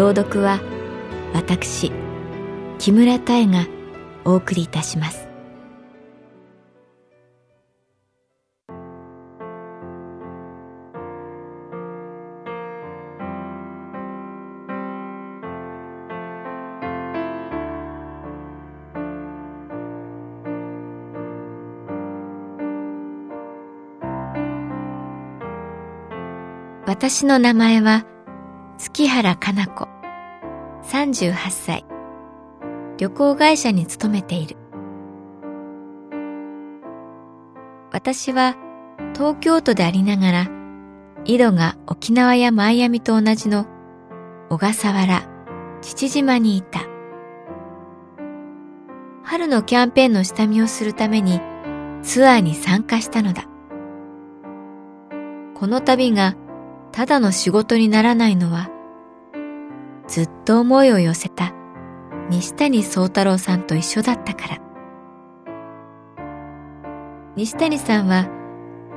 朗読は私木村多江がお送りいたします。私の名前は月原かな子。38歳。旅行会社に勤めている。私は東京都でありながら井戸が沖縄やマイアミと同じの小笠原父島にいた。春のキャンペーンの下見をするためにツアーに参加したのだ。この旅がただの仕事にならないのは、ずっと思いを寄せた西谷宗太郎さんと一緒だったから。西谷さんは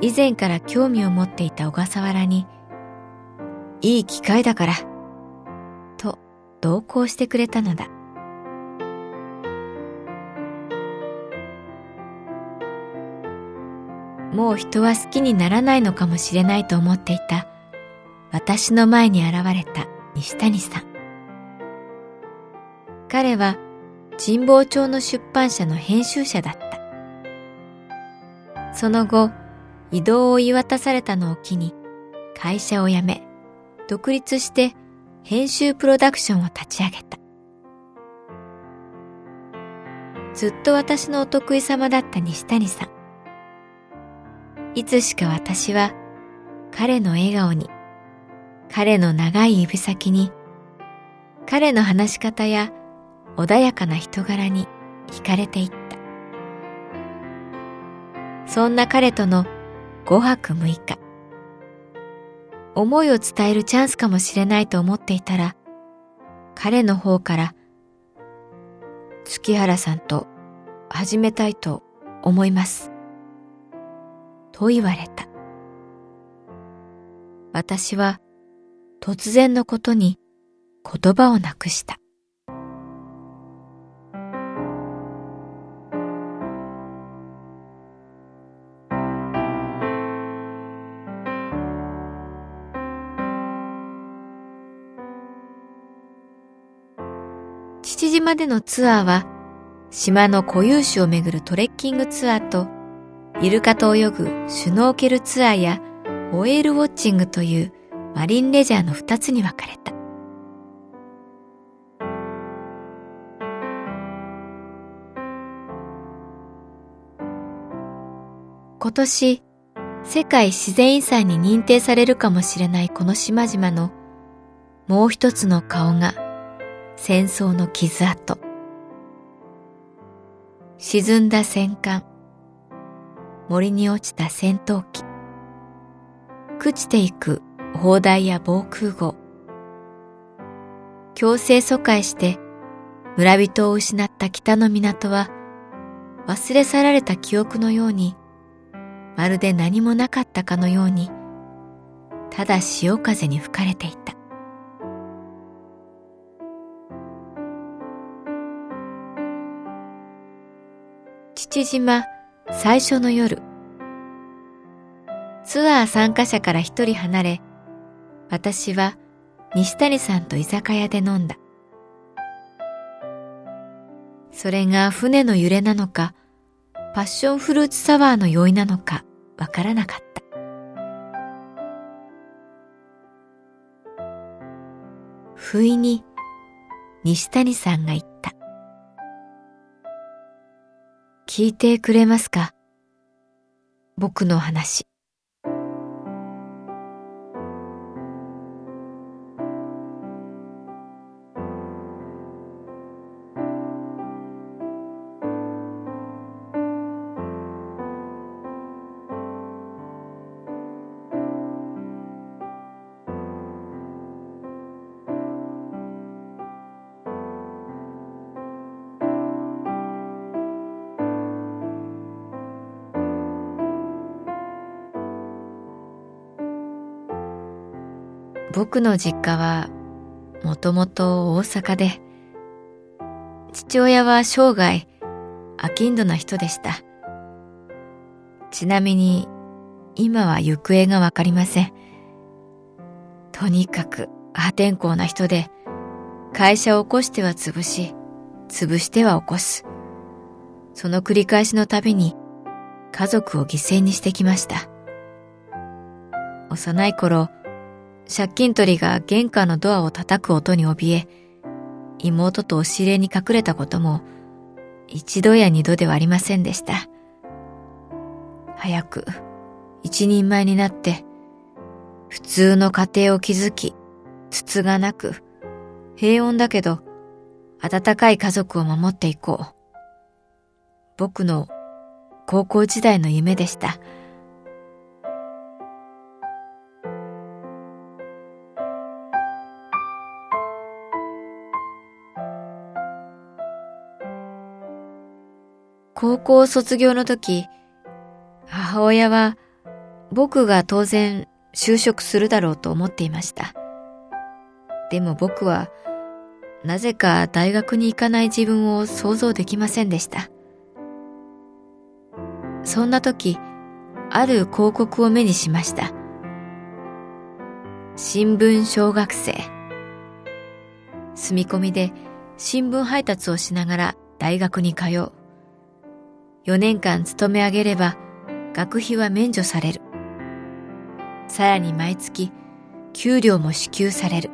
以前から興味を持っていた小笠原に、いい機会だから、と同行してくれたのだ。もう人は好きにならないのかもしれないと思っていた私の前に現れた西谷さん。彼は神保町の出版社の編集者だった。その後、移動を言い渡されたのを機に会社を辞め、独立して編集プロダクションを立ち上げた。ずっと私のお得意様だった西谷さん。いつしか私は彼の笑顔に彼の長い指先に、彼の話し方や穏やかな人柄に惹かれていった。そんな彼との5泊6日。思いを伝えるチャンスかもしれないと思っていたら、彼の方から、月原さんと始めたいと思います。と言われた。私は突然のことに言葉をなくした。父島でのツアーは島の固有種をめぐるトレッキングツアーとイルカと泳ぐシュノーケルツアーやホエールウォッチングというマリンレジャーの二つに分かれた。今年、世界自然遺産に認定されるかもしれないこの島々のもう一つの顔が戦争の傷跡。沈んだ戦艦、森に落ちた戦闘機、朽ちていく砲台や防空壕。強制疎開して村人を失った北の港は忘れ去られた記憶のようにまるで何もなかったかのようにただ潮風に吹かれていた。父島最初の夜ツアー参加者から一人離れ私は西谷さんと居酒屋で飲んだ。それが船の揺れなのか、パッションフルーツサワーの酔いなのかわからなかった。不意に西谷さんが言った。聞いてくれますか？僕の話。僕の実家はもともと大阪で、父親は生涯飽きんどな人でした。ちなみに今は行方がわかりません。とにかく破天荒な人で、会社を起こしては潰し、潰しては起こす。その繰り返しのたびに家族を犠牲にしてきました。幼い頃、借金取りが玄関のドアを叩く音に怯え、妹と押し入れに隠れたことも一度や二度ではありませんでした。早く一人前になって、普通の家庭を築き、筒がなく、平穏だけど、温かい家族を守っていこう。僕の高校時代の夢でした。高校卒業の時、母親は僕が当然就職するだろうと思っていました。でも僕はなぜか大学に行かない自分を想像できませんでした。そんな時、ある広告を目にしました。新聞小学生。住み込みで新聞配達をしながら大学に通う。4年間勤め上げれば学費は免除される。さらに毎月給料も支給される。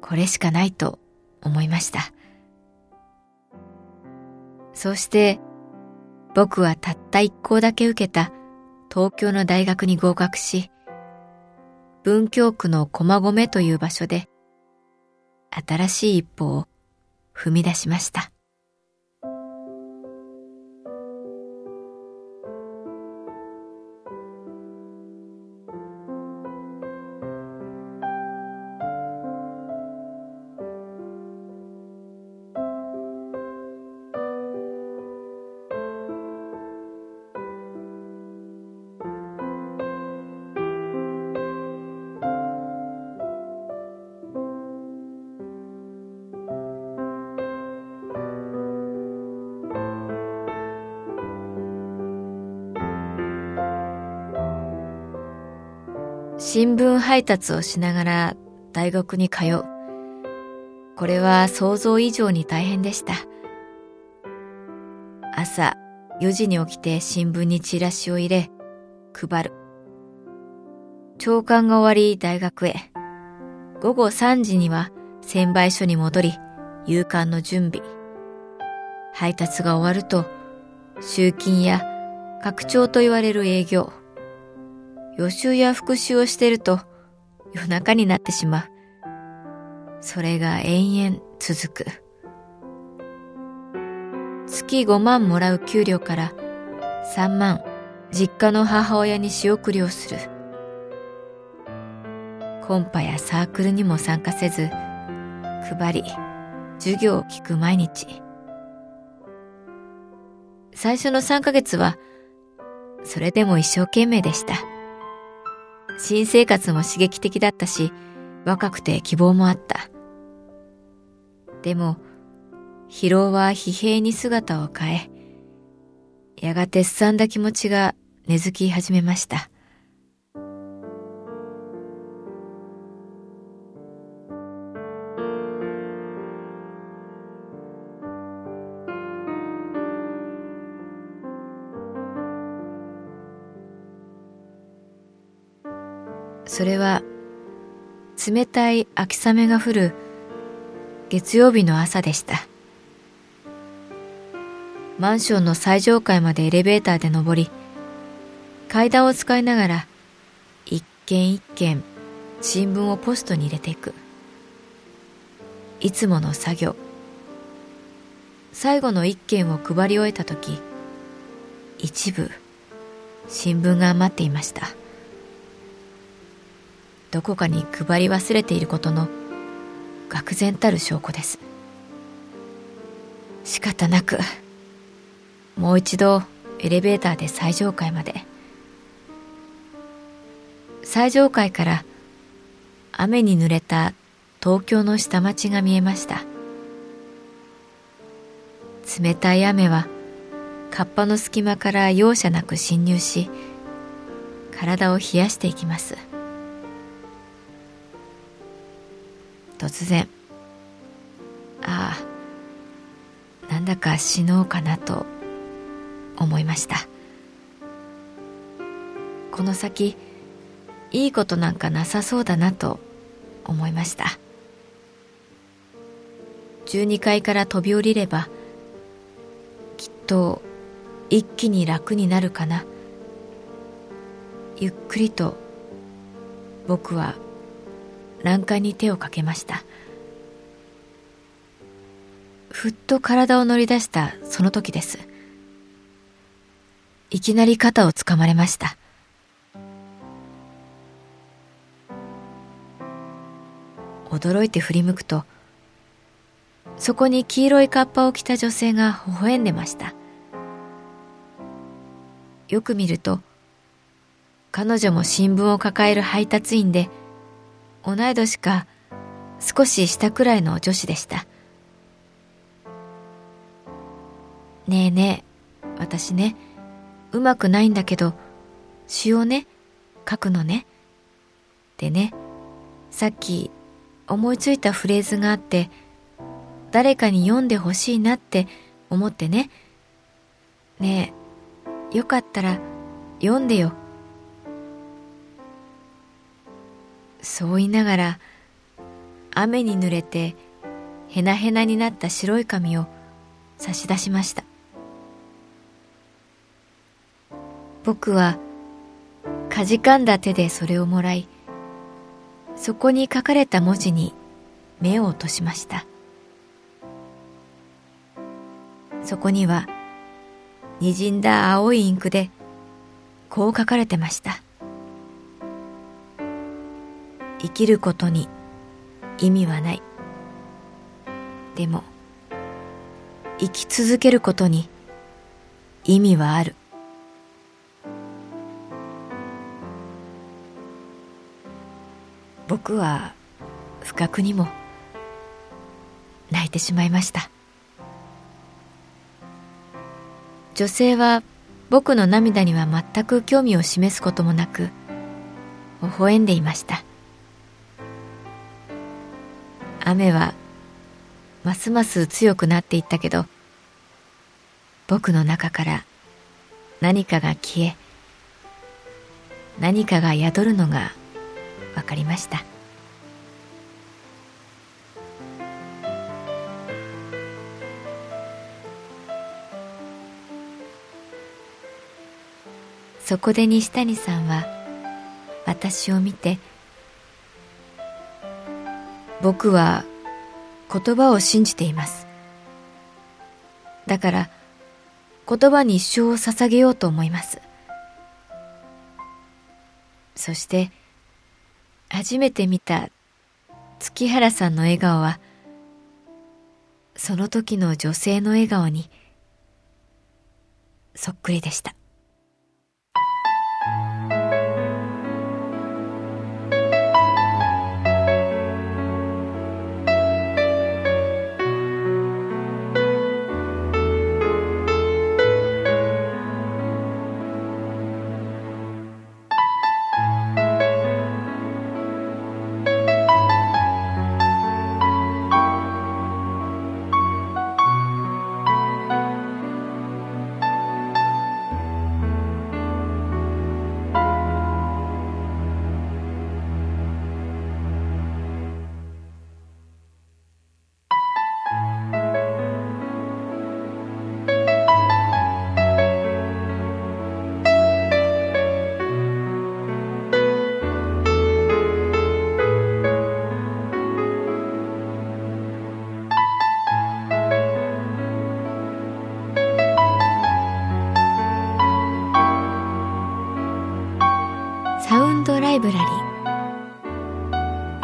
これしかないと思いました。そして僕はたった一校だけ受けた東京の大学に合格し、文京区の駒込という場所で新しい一歩を踏み出しました。新聞配達をしながら大学に通う。これは想像以上に大変でした。朝4時に起きて新聞にチラシを入れ、配る。朝刊が終わり大学へ。午後3時には専売所に戻り、夕刊の準備。配達が終わると、集金や拡張と言われる営業。予習や復習をしていると夜中になってしまう。それが延々続く。月5万もらう給料から3万実家の母親に仕送りをする。コンパやサークルにも参加せず、配り、授業を聞く毎日。最初の3ヶ月は、それでも一生懸命でした。新生活も刺激的だったし、若くて希望もあった。でも、疲労は疲弊に姿を変え、やがてすさんだ気持ちが根付き始めました。それは冷たい秋雨が降る月曜日の朝でした。マンションの最上階までエレベーターで登り階段を使いながら一軒一軒新聞をポストに入れていく。いつもの作業。最後の一件を配り終えた時一部新聞が余っていました。どこかに配り忘れていることの愕然たる証拠です。仕方なくもう一度エレベーターで最上階まで。最上階から雨に濡れた東京の下町が見えました。冷たい雨はカッパの隙間から容赦なく侵入し体を冷やしていきます。突然。ああなんだか死のうかなと思いました。この先いいことなんかなさそうだなと思いました。12階から飛び降りればきっと一気に楽になるかな。ゆっくりと僕は欄干に手をかけました。ふっと体を乗り出したその時です。いきなり肩をつかまれました。驚いて振り向くとそこに黄色いカッパを着た女性が微笑んでました。よく見ると彼女も新聞を抱える配達員で同い年か少し下くらいの女子でした。ねえねえ私ねうまくないんだけど詩をね書くのね。でねさっき思いついたフレーズがあって誰かに読んでほしいなって思ってね。ねえよかったら読んでよ。そう言いながら雨に濡れてへなへなになった白い紙を差し出しました。僕はかじかんだ手でそれをもらいそこに書かれた文字に目を落としました。そこには滲んだ青いインクでこう書かれてました。生きることに意味はない。でも生き続けることに意味はある。僕は不覚にも泣いてしまいました。女性は僕の涙には全く興味を示すこともなく微笑んでいました。雨はますます強くなっていったけど僕の中から何かが消え何かが宿るのが分かりました。そこで西谷さんは私を見て僕は言葉を信じています。だから言葉に一生を捧げようと思います。そして初めて見た月原さんの笑顔はその時の女性の笑顔にそっくりでした。